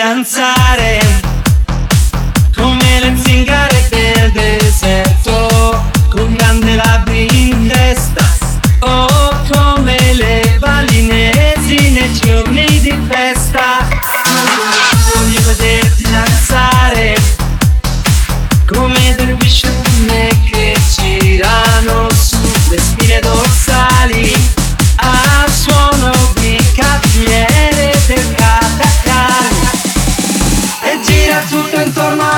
zan su entorno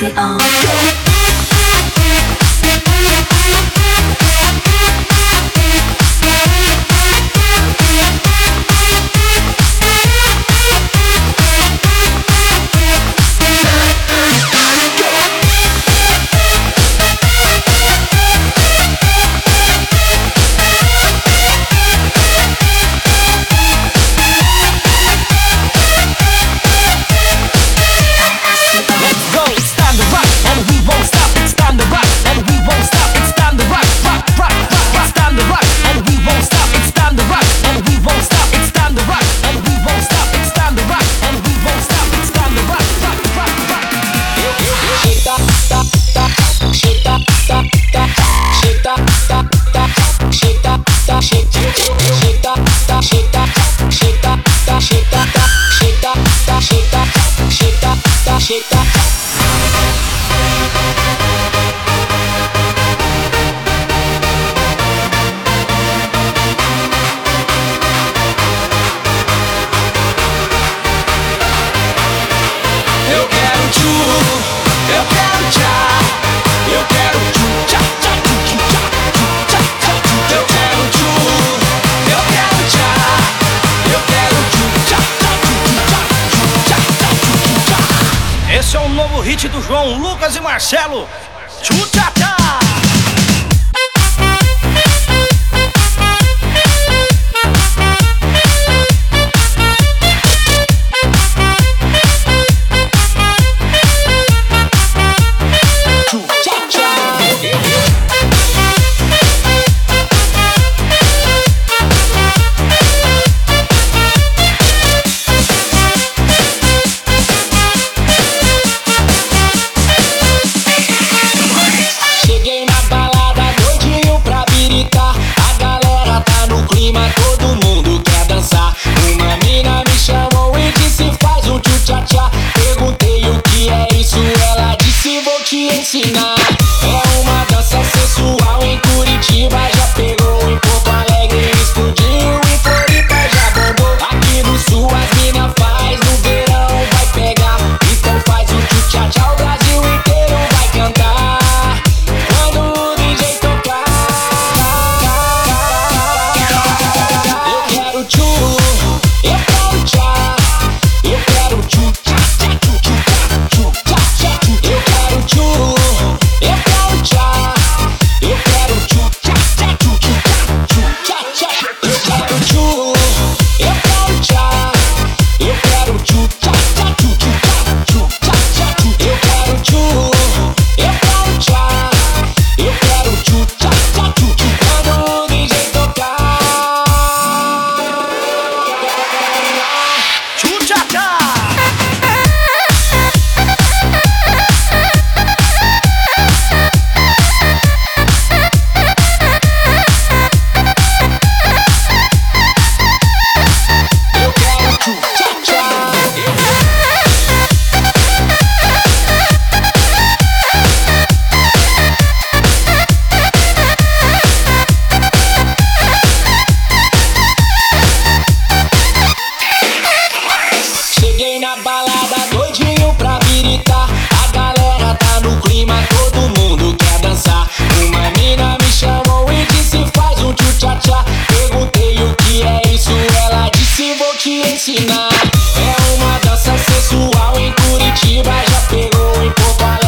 me on. Marcelo. É uma dança sensual em Curitiba, já pegou em Porto Alegre.